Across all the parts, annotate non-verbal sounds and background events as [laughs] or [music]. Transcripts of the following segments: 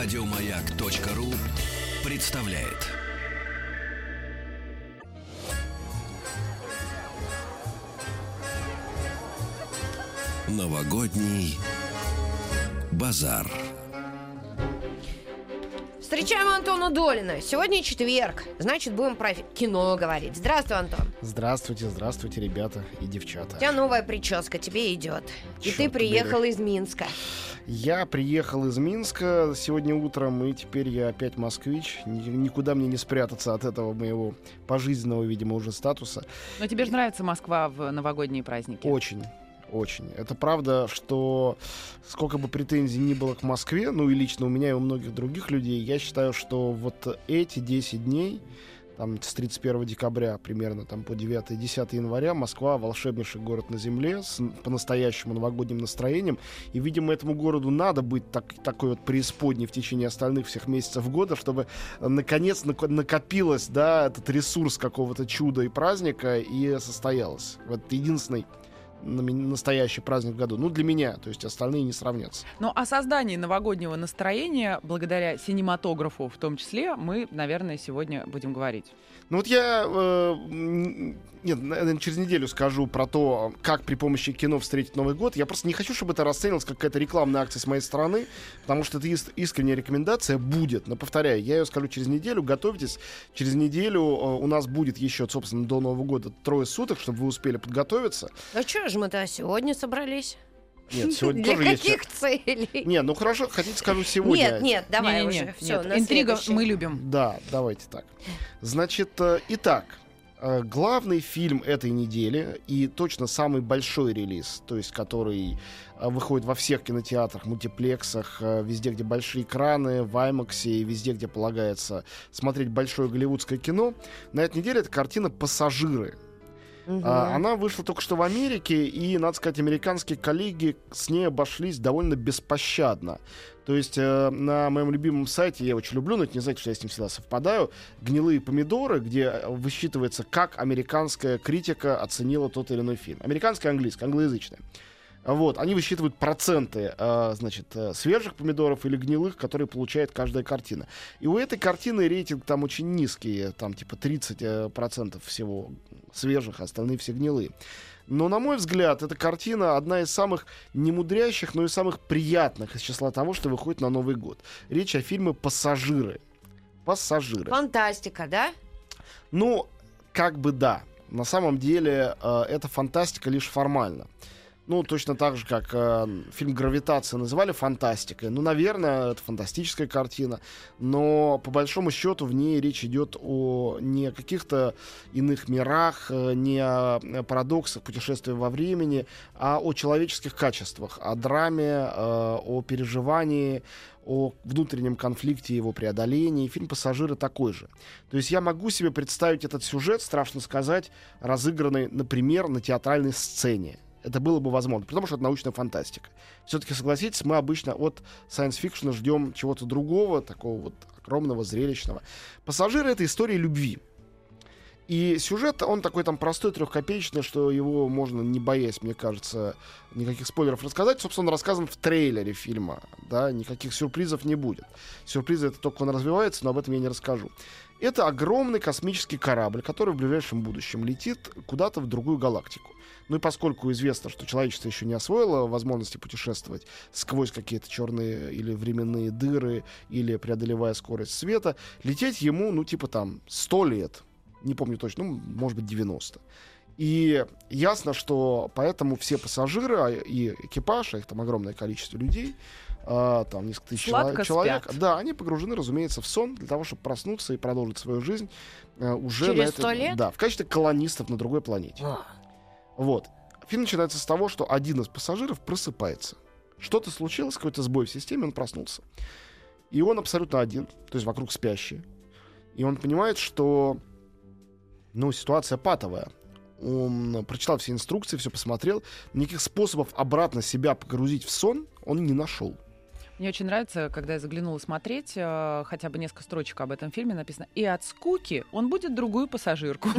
Радиомаяк.ру представляет. Новогодний базар. Встречаем Антона Долина. Сегодня четверг, значит, будем про кино говорить. Здравствуй, Антон. Здравствуйте, здравствуйте, ребята и девчата. У тебя новая прическа, тебе идет. И ты приехал побери. из Минска. Я приехал из Минска сегодня утром, и теперь я опять москвич. Ни- Никуда мне не спрятаться от этого моего пожизненного, видимо, уже статуса. Но тебе же нравится Москва в новогодние праздники? Очень. Очень. Это правда, что сколько бы претензий ни было к Москве, ну и лично у меня и у многих других людей, я считаю, что вот эти 10 дней, там с 31 декабря примерно там по 9-10 января, Москва волшебнейший город на земле с по-настоящему новогодним настроением. И, видимо, этому городу надо быть так, такой вот преисподней в течение остальных всех месяцев года, чтобы э, наконец нако- накопилось, да, этот ресурс какого-то чуда и праздника и состоялось. Вот единственный настоящий праздник в году. Ну, для меня, то есть остальные не сравнятся. Но о создании новогоднего настроения, благодаря синематографу в том числе, мы, наверное, сегодня будем говорить. Ну вот я, э, нет, наверное, через неделю скажу про то, как при помощи кино встретить Новый год. Я просто не хочу, чтобы это расценивалось как какая-то рекламная акция с моей стороны, потому что это ис- искренняя рекомендация будет. Но повторяю, я ее скажу через неделю. Готовьтесь. Через неделю э, у нас будет еще, собственно, до Нового года трое суток, чтобы вы успели подготовиться. Ну что же мы-то сегодня собрались? Нет, сегодня Для тоже есть... каких целей? Не, ну хорошо, хотите скажу сегодня. Нет, нет, давай Не-не-не, уже. Все, нет. Интрига мы любим. Да, давайте так. Значит, э, итак, главный фильм этой недели и точно самый большой релиз, то есть который э, выходит во всех кинотеатрах, мультиплексах, э, везде, где большие экраны, в IMAX и везде, где полагается смотреть большое голливудское кино. На этой неделе это картина «Пассажиры». А, Она вышла только что в Америке, и, надо сказать, американские коллеги с ней обошлись довольно беспощадно. То есть э, на моем любимом сайте, я очень люблю, но это не значит, что я с ним всегда совпадаю, «Гнилые помидоры», где э, высчитывается, как американская критика оценила тот или иной фильм. Американская, английская, англоязычная. Вот, они высчитывают проценты, э, значит, э, свежих помидоров или гнилых, которые получает каждая картина. И у этой картины рейтинг там очень низкий, там типа 30% э, процентов всего свежих, а остальные все гнилые. Но, на мой взгляд, эта картина одна из самых немудрящих, но и самых приятных из числа того, что выходит на Новый год. Речь о фильме «Пассажиры». «Пассажиры». Фантастика, да? Ну, как бы да. На самом деле, э, это фантастика лишь формально. Ну, точно так же, как э, фильм «Гравитация» называли фантастикой. Ну, наверное, это фантастическая картина. Но, по большому счету, в ней речь идет о не каких-то иных мирах, э, не о э, парадоксах путешествия во времени, а о человеческих качествах, о драме, э, о переживании, о внутреннем конфликте и его преодолении. Фильм «Пассажиры» такой же. То есть я могу себе представить этот сюжет, страшно сказать, разыгранный, например, на театральной сцене. Это было бы возможно, потому что это научная фантастика. Все-таки, согласитесь, мы обычно от science-fiction ждем чего-то другого, такого вот огромного, зрелищного. «Пассажиры» — это история любви. И сюжет, он такой там простой, трехкопеечный, что его можно, не боясь, мне кажется, никаких спойлеров рассказать. Собственно, он рассказан в трейлере фильма, да, никаких сюрпризов не будет. Сюрпризы это только он развивается, но об этом я не расскажу. Это огромный космический корабль, который в ближайшем будущем летит куда-то в другую галактику. Ну и поскольку известно, что человечество еще не освоило возможности путешествовать сквозь какие-то черные или временные дыры, или преодолевая скорость света, лететь ему, ну, типа там 100 лет. Не помню точно, ну, может быть, 90. И ясно, что поэтому все пассажиры а, и экипаж, а их там огромное количество людей, а, там несколько тысяч Сладко чело- человек, спят. да, они погружены, разумеется, в сон для того, чтобы проснуться и продолжить свою жизнь а, уже Через на этой- 100 лет? Да, в качестве колонистов на другой планете. Вот. Фильм начинается с того, что один из пассажиров просыпается. Что-то случилось, какой-то сбой в системе, он проснулся. И он абсолютно один, то есть вокруг спящие. И он понимает, что ну, ситуация патовая. Он прочитал все инструкции, все посмотрел. Никаких способов обратно себя погрузить в сон он не нашел. Мне очень нравится, когда я заглянула смотреть, э, хотя бы несколько строчек об этом фильме написано. И от скуки он будет другую пассажирку. [laughs]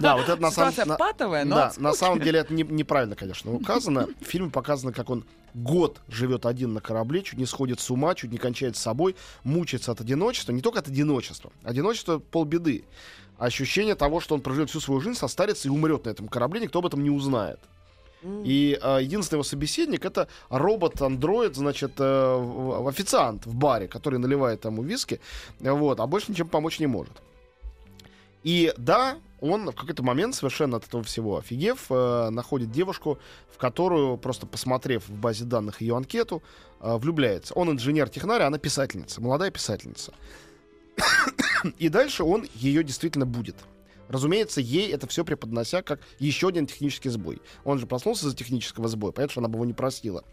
Да, вот это на самом патовая, но Да, на самом деле это не- неправильно, конечно, указано. В фильме показано, как он год живет один на корабле, чуть не сходит с ума, чуть не кончает с собой, мучается от одиночества, не только от одиночества. Одиночество полбеды. Ощущение того, что он проживет всю свою жизнь, состарится и умрет на этом корабле, никто об этом не узнает. И э, единственный его собеседник это робот-андроид, значит, э, официант в баре, который наливает ему виски, вот, а больше ничем помочь не может. И да, он в какой-то момент, совершенно от этого всего офигев, э, находит девушку, в которую, просто посмотрев в базе данных ее анкету, э, влюбляется. Он инженер-технарь, а она писательница, молодая писательница. [coughs] И дальше он ее действительно будет. Разумеется, ей это все преподнося как еще один технический сбой. Он же проснулся за технического сбоя, понятно, что она бы его не простила.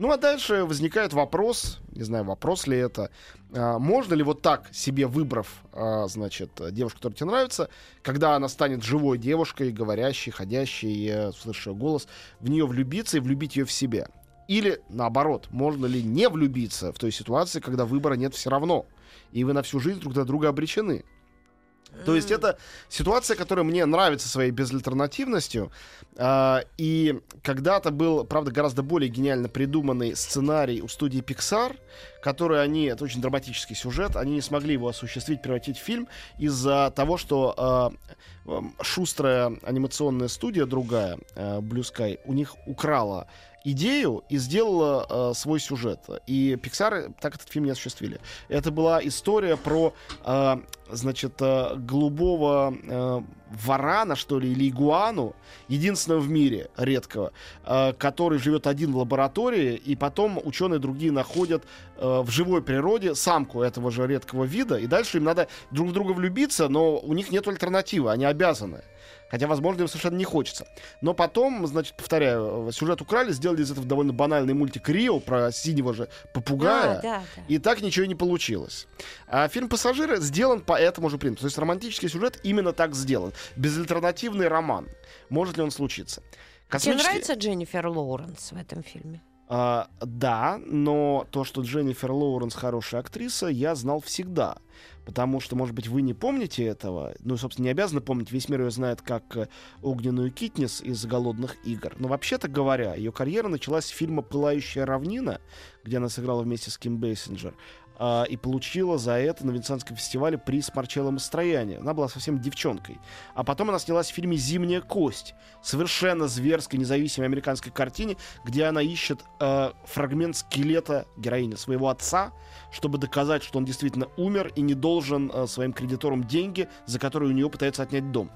Ну а дальше возникает вопрос, не знаю, вопрос ли это, а, можно ли вот так себе выбрав, а, значит, девушку, которая тебе нравится, когда она станет живой девушкой, говорящей, ходящей, э, слышащей голос, в нее влюбиться и влюбить ее в себя? Или наоборот, можно ли не влюбиться в той ситуации, когда выбора нет все равно, и вы на всю жизнь друг на друга обречены? То есть это ситуация, которая мне нравится своей безальтернативностью. А, и когда-то был, правда, гораздо более гениально придуманный сценарий у студии Pixar, который они, это очень драматический сюжет, они не смогли его осуществить, превратить в фильм из-за того, что а, шустрая анимационная студия другая, а, Blue Sky, у них украла идею и сделала э, свой сюжет. И Pixar так этот фильм не осуществили. Это была история про, э, значит, э, голубого э, варана, что ли, или игуану, единственного в мире редкого, э, который живет один в лаборатории, и потом ученые другие находят э, в живой природе самку этого же редкого вида, и дальше им надо друг в друга влюбиться, но у них нет альтернативы, они обязаны. Хотя, возможно, им совершенно не хочется. Но потом, значит, повторяю, сюжет украли, сделали из этого довольно банальный мультик Рио про синего же попугая. А, да, да. И так ничего и не получилось. А фильм «Пассажиры» сделан по этому же принципу. То есть романтический сюжет именно так сделан. Безальтернативный роман. Может ли он случиться? Тебе Космический- нравится Дженнифер Лоуренс в этом фильме? А, да, но то, что Дженнифер Лоуренс хорошая актриса, я знал всегда. Потому что, может быть, вы не помните этого. Ну, собственно, не обязаны помнить. Весь мир ее знает как э, огненную Китнис из «Голодных игр». Но, вообще-то говоря, ее карьера началась с фильма «Пылающая равнина», где она сыграла вместе с Ким Бейсинджер. А, и получила за это на Венецианском фестивале приз Марчелло Мастрояни. Она была совсем девчонкой. А потом она снялась в фильме «Зимняя кость». Совершенно зверской, независимой американской картине, где она ищет э, фрагмент скелета героини своего отца, чтобы доказать, что он действительно умер и не должен э, своим кредиторам деньги, за которые у нее пытаются отнять дом.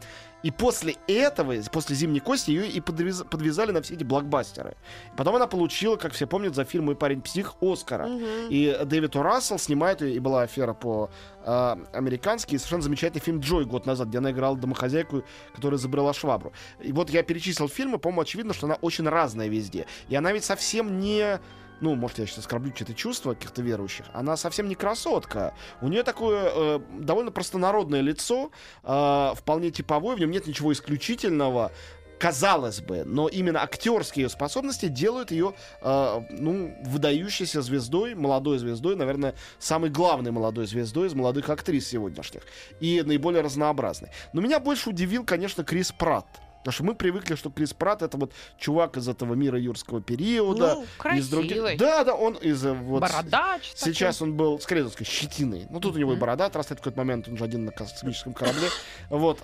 И после этого, после «Зимней кости», ее и подвез- подвязали на все эти блокбастеры. Потом она получила, как все помнят, за фильм «Мой парень-псих» Оскара. И Дэвид О. Рассел снимает, и была афера по э, американски, и совершенно замечательный фильм «Джой» год назад, где она играла домохозяйку, которая изобрела швабру. И вот я перечислил фильмы, по-моему, очевидно, что она очень разная везде. И она ведь совсем не ну, может, я сейчас оскорблю чьи-то чувства каких-то верующих, она совсем не красотка. У нее такое э, довольно простонародное лицо, э, вполне типовое, в нем нет ничего исключительного, казалось бы, но именно актерские ее способности делают ее, э, ну, выдающейся звездой, молодой звездой, наверное, самой главной молодой звездой из молодых актрис сегодняшних. И наиболее разнообразной. Но меня больше удивил, конечно, Крис Пратт. Потому что мы привыкли, что Крис Пратт это вот чувак из этого мира юрского периода. Ну, из других. красивый. Да, да, он из э, вот. Бородач. такой. Сейчас он был, скорее сказать, щетиной. Ну, тут у него и борода отрастает в какой-то момент, он же один на космическом корабле. Вот.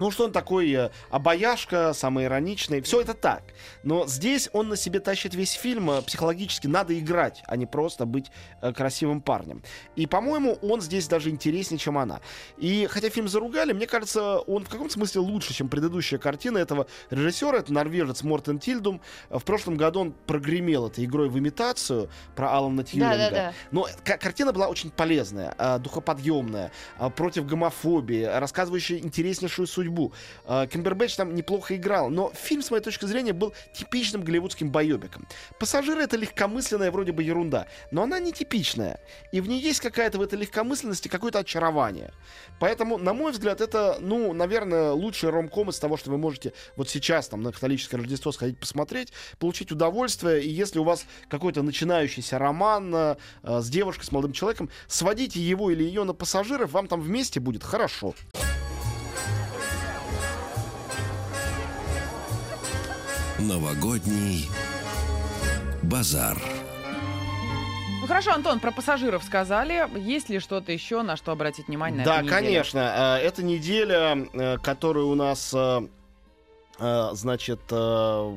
Э, ну, что он такой э, обаяшка, самоироничный. Все это так. Но здесь он на себе тащит весь фильм. э, Психологически надо играть, а не просто быть э, красивым парнем. И, по-моему, он здесь даже интереснее, чем она. И хотя фильм заругали, мне кажется, он в каком-то смысле лучше, чем предыдущая картина этого режиссера. Это норвежец Мортен Тильдум. Э, В прошлом году он прогремел этой игрой в имитацию про Алана Тьюринга. Да-да-да. Но к- картина была очень полезная, а, духоподъемная, а, против гомофобии, рассказывающая интереснейшую судьбу. А, Кимбербэтч там неплохо играл, но фильм, с моей точки зрения, был типичным голливудским боебиком. «Пассажиры» — это легкомысленная вроде бы ерунда, но она нетипичная. И в ней есть какая-то в этой легкомысленности какое-то очарование. Поэтому, на мой взгляд, это, ну, наверное, лучший ромком из того, что вы можете вот сейчас там на католическое Рождество сходить посмотреть, получить удовольствие. И если у вас какой-то начинающийся роман э, с девушкой, с молодым человеком, сводите его или ее на пассажиров, вам там вместе будет хорошо. Новогодний Базар. Ну хорошо, Антон, про пассажиров сказали. Есть ли что-то еще, на что обратить внимание на Да, конечно. Э, Эта неделя, э, которая у нас, э, значит, э,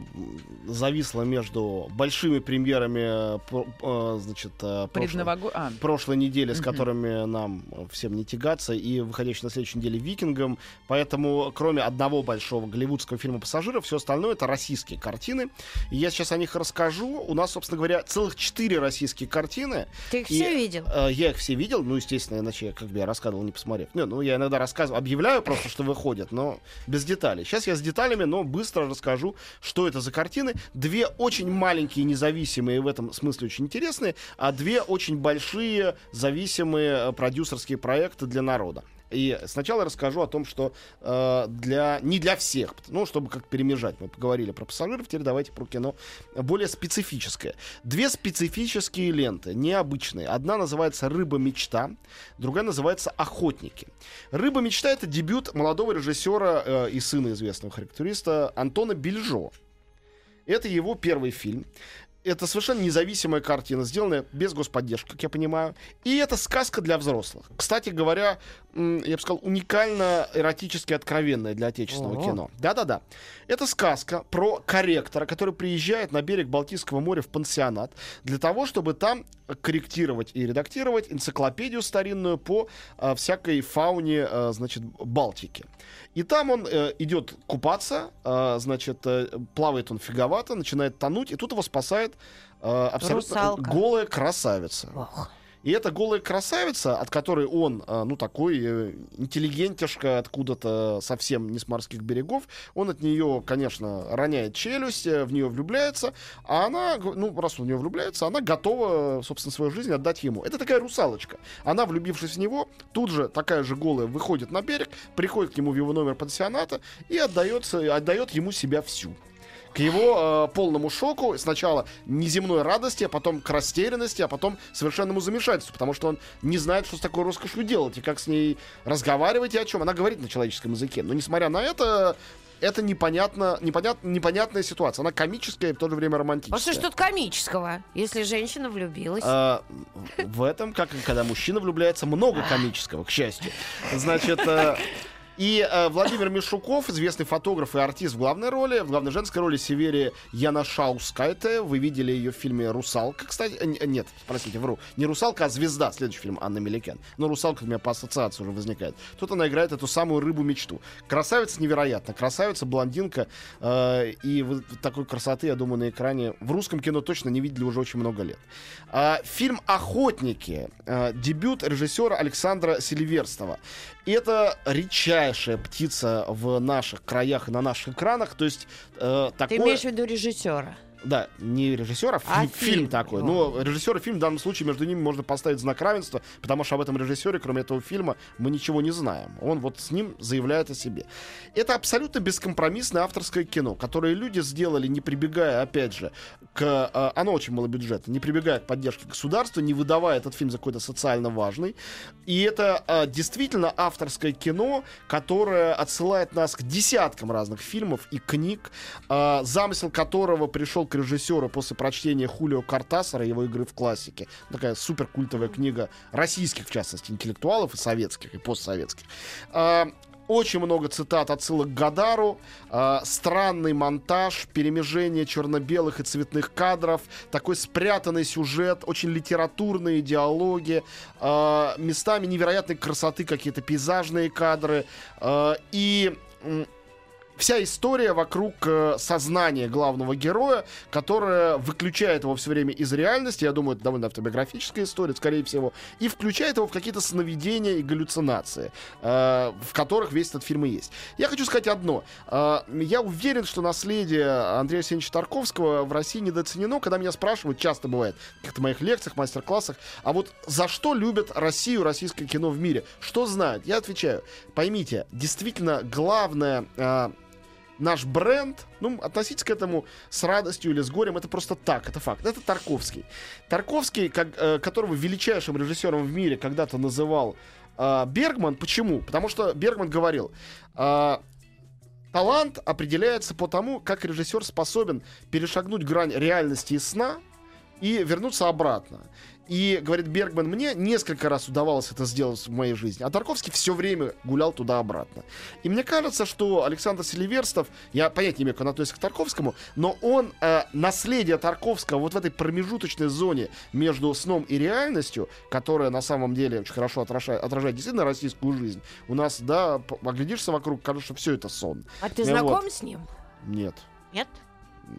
зависла между большими премьерами, э, э, значит, э, прошлой, а, прошлой недели, с которыми нам э, всем не тягаться, и выходящей на следующей неделе «Викингом». Поэтому, кроме одного большого голливудского фильма «Пассажиров», все остальное — это российские картины. И я сейчас о них расскажу. У нас, собственно говоря, целых четыре российские картины. Ты их И, все видел? Э, Я их все видел, ну, естественно, иначе я как бы я рассказывал, не посмотрев. Не, ну, я иногда рассказываю, объявляю просто, что выходят, но без деталей. Сейчас я с деталями, но быстро расскажу, что это за картины. Две очень маленькие, независимые, в этом смысле очень интересные, а две очень большие, зависимые э, продюсерские проекты для народа. И сначала расскажу о том, что э, для не для всех, ну, чтобы как перемежать. Мы поговорили про пассажиров, теперь давайте про кино более специфическое. Две специфические ленты, необычные. Одна называется «Рыба мечта», другая называется «Охотники». «Рыба мечта» — это дебют молодого режиссера э, и сына известного характериста Антона Бельжо. Это его первый фильм. Это совершенно независимая картина, сделанная без господдержки, как я понимаю. И это сказка для взрослых. Кстати говоря, я бы сказал, уникально эротически откровенная для отечественного О. кино. Да-да-да. Это сказка про корректора, который приезжает на берег Балтийского моря в пансионат для того, чтобы там корректировать и редактировать энциклопедию старинную по а, всякой фауне, а, значит, Балтики. И там он э, идет купаться, а, значит, э, плавает он фиговато, начинает тонуть, и тут его спасает э, абсолютно Русалка. голая красавица. Ох. И эта голая красавица, от которой он, а, ну, такой э, интеллигентишка откуда-то совсем не с морских берегов, он от нее, конечно, роняет челюсть, э, в нее влюбляется, а она, ну, раз он в нее влюбляется, она готова, собственно, свою жизнь отдать ему. Это такая русалочка. Она, влюбившись в него, тут же такая же голая выходит на берег, приходит к нему в его номер пансионата и отдается, отдает ему себя всю к его э, полному шоку, сначала неземной радости, а потом к растерянности, а потом совершенному замешательству, потому что он не знает, что с такой роскошью делать, и как с ней разговаривать и о чем. Она говорит на человеческом языке, но несмотря на это, это непонятно, непонят, непонятная ситуация. Она комическая и в то же время А романтическая. что ж тут комического, если женщина влюбилась? А, в этом, как и когда мужчина влюбляется, много комического, к счастью. Значит, э, и э, Владимир Мишуков, известный фотограф и артист в главной роли, в главной женской роли Северия Янашаускайте. Вы видели ее в фильме «Русалка», кстати. Э, нет, простите, вру. Не «Русалка», а «Звезда», следующий фильм Анны Меликян. Но «Русалка» у меня по ассоциации уже возникает. Тут она играет эту самую рыбу-мечту. Красавица невероятно. Красавица, блондинка. э, и вот такой красоты, я думаю, на экране в русском кино точно не видели уже очень много лет. А, фильм «Охотники». э, дебют режиссера Александра Сильверстова. И это редчайшая птица в наших краях и на наших экранах. То есть э, Ты такое... имеешь в виду режиссера? Да, не режиссер, а, фи- фильм, фильм. такой. О. Но режиссер и фильм в данном случае между ними можно поставить знак равенства, потому что об этом режиссере, кроме этого фильма, мы ничего не знаем. Он вот с ним заявляет о себе. Это абсолютно бескомпромиссное авторское кино, которое люди сделали, не прибегая, опять же, к... э, оно очень малобюджетно, не прибегая к поддержке государства, не выдавая этот фильм за какой-то социально важный. И это э, действительно авторское кино, которое отсылает нас к десяткам разных фильмов и книг, э, замысел которого пришел к режиссеру после прочтения Хулио Картасара, его игры в классике. Такая суперкультовая книга российских, в частности, интеллектуалов и советских, и постсоветских. Э, очень много цитат отсылок к Гадару, э, странный монтаж, перемежение черно-белых и цветных кадров, такой спрятанный сюжет, очень литературные диалоги, э, местами невероятной красоты какие-то пейзажные кадры э, и вся история вокруг э, сознания главного героя, которая выключает его все время из реальности, я думаю, это довольно автобиографическая история, скорее всего, и включает его в какие-то сновидения и галлюцинации, э, в которых весь этот фильм и есть. Я хочу сказать одно. Э, я уверен, что наследие Андрея Арсеньевича Тарковского в России недооценено, когда меня спрашивают, часто бывает, в каких-то моих лекциях, мастер-классах, а вот за что любят Россию, российское кино в мире? Что знают? Я отвечаю, поймите, действительно главное... наш бренд, ну, относитесь к этому с радостью или с горем, это просто так, это факт. Это Тарковский. Тарковский, как, э, которого величайшим режиссером в мире когда-то называл э, Бергман. Почему? Потому что Бергман говорил, э, талант определяется по тому, как режиссер способен перешагнуть грань реальности и сна и вернуться обратно. И, говорит Бергман, мне несколько раз удавалось это сделать в моей жизни. А Тарковский все время гулял туда-обратно. И мне кажется, что Александр Селиверстов, я понятия не имею, как он относится к Тарковскому, но он э, наследие Тарковского вот в этой промежуточной зоне между сном и реальностью, которая на самом деле очень хорошо отражает, отражает действительно российскую жизнь. У нас, да, оглядишься вокруг, кажется, что все это сон. А ты Ну знаком вот. с ним? Нет. Нет?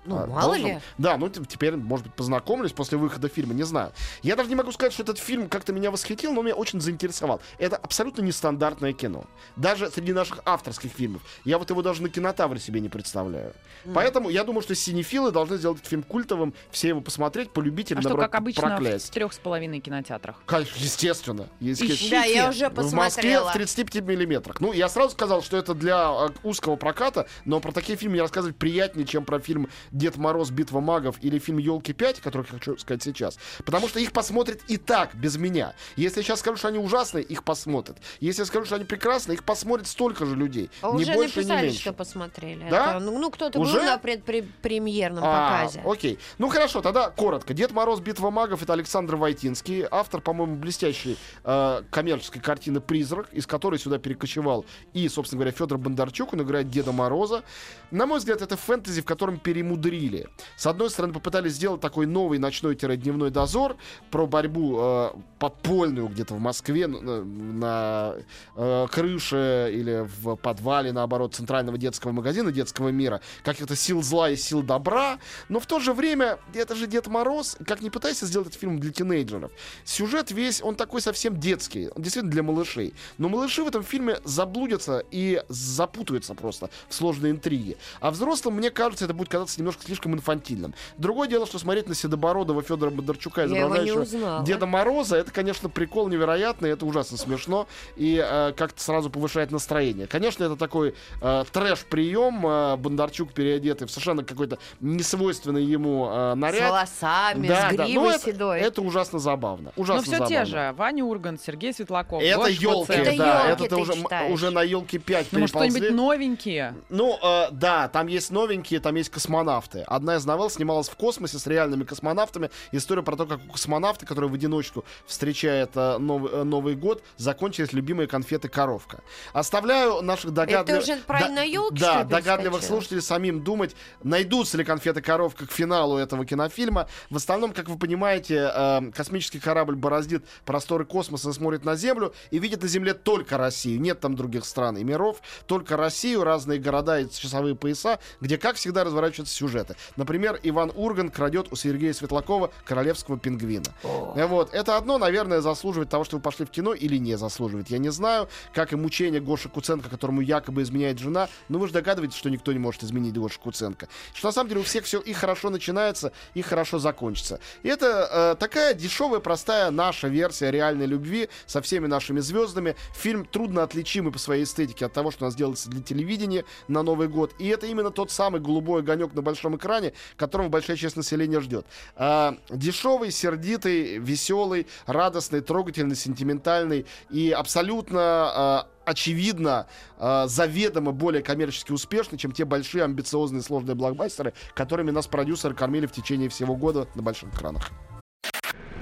Ну, А, мало должен- ли. Да, ну теперь, может быть, познакомлюсь после выхода фильма, не знаю. Я даже не могу сказать, что этот фильм как-то меня восхитил, но меня очень заинтересовал. Это абсолютно нестандартное кино. Даже среди наших авторских фильмов. Я вот его даже на кинотавре себе не представляю. Поэтому я думаю, что синефилы должны сделать этот фильм культовым, все его посмотреть, полюбить или, А что, наоборот, как обычно, проклясть. в трех с половиной кинотеатрах? Конечно, естественно. естественно. Да, я уже В Москве посмотрела. в 35 миллиметрах. Ну, я сразу сказал, что это для э, узкого проката, но про такие фильмы мне рассказывать приятнее, чем про фильм «Дед Мороз. Битва магов» или фильм «Елки 5», который я хочу сказать сейчас. Потому что их посмотрят и так, без меня. Если я сейчас скажу, что они ужасные, их посмотрят. Если я скажу, что они прекрасные, их посмотрит столько же людей. А не Уже больше, не написали, меньше. что посмотрели. Да? Это, ну, ну, кто-то Уже? был на предпремьерном А, показе. окей. Ну хорошо, тогда коротко. Дед Мороз, Битва магов это Александр Войтинский, автор, по-моему, блестящей э, коммерческой картины Призрак, из которой сюда перекочевал и, собственно говоря, Федор Бондарчук, он играет Деда Мороза. На мой взгляд, это фэнтези, в котором перемудрили. С одной стороны, попытались сделать такой новый ночной-дневной дозор про борьбу э, подпольную где-то в Москве на, на, э, крыше или в подвале, наоборот, центрального детского магазина детского мира, каких-то сил зла и сил добра, но в то же время это же Дед Мороз, как не пытайся сделать этот фильм для тинейджеров. Сюжет весь, он такой совсем детский, он действительно для малышей. Но малыши в этом фильме заблудятся и запутаются просто в сложные интриги. А взрослым, мне кажется, это будет казаться немножко слишком инфантильным. Другое дело, что смотреть на Седобородова Федора Бондарчука, изображающего. Деда Мороза, это, конечно, прикол невероятный, это ужасно смешно и э, как-то сразу повышает настроение. Конечно, это такой э, трэш-прием, э, Бондарчук переодетый в совершенно какой-то несвойственный ему э, С наряд. волосами, Да, с да. гривой Ну, это, седой. это ужасно забавно. Ужасно Ну, все забавно. те же. Ваня Ургант, Сергей Светлаков, Это елки. Это да, ёлки это ты уже, читаешь. уже на елки 5 Ну, что-нибудь новенькие? Ну, э, да, там есть новенькие, там есть космонавты. Одна из новелл снималась в космосе с реальными космонавтами. История про то, как у космонавта, который в одиночку встречает э, Новый, э, Новый год, закончились любимые конфеты «Коровка». Оставляю наших догадливых... уже про на Да, что ли, догадливых слушателей самим думать, найдутся ли конфеты «Коровка» к финалу этого кинофильма. В основном, как вы понимаете, э, космический корабль бороздит просторы космоса, смотрит на Землю и видит на Земле только Россию. Нет там других стран и миров, только Россию, разные города и часовые пояса, где, как всегда, разворачиваются сюжеты. Например, Иван Урган крадет у Сергея Светлакова королевского пингвина. Э, Вот. Это одно, наверное, заслуживает того, что вы пошли в кино или не заслуживает. Я не знаю, как и мучение Гоши Куценко, которому якобы изменяет жена. Но вы же догадываетесь, что никто не может изменить Гошу Куценко. Что на самом деле у всех все и хорошо начинается, и хорошо закончится. И это э, такая дешевая, простая наша версия реальной любви со всеми нашими звездами. Фильм трудно отличимый по своей эстетике от того, что у нас делается для телевидения на Новый год. И это именно тот самый голубой огонек на большом экране, которого большая часть населения ждет. А, дешевый, сердитый, веселый, радостный, трогательный, сентиментальный и абсолютно а, очевидно, а, заведомо более коммерчески успешный, чем те большие, амбициозные, сложные блокбастеры, которыми нас продюсеры кормили в течение всего года на больших экранах.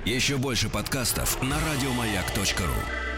Еще больше подкастов на радиомаяк.ру.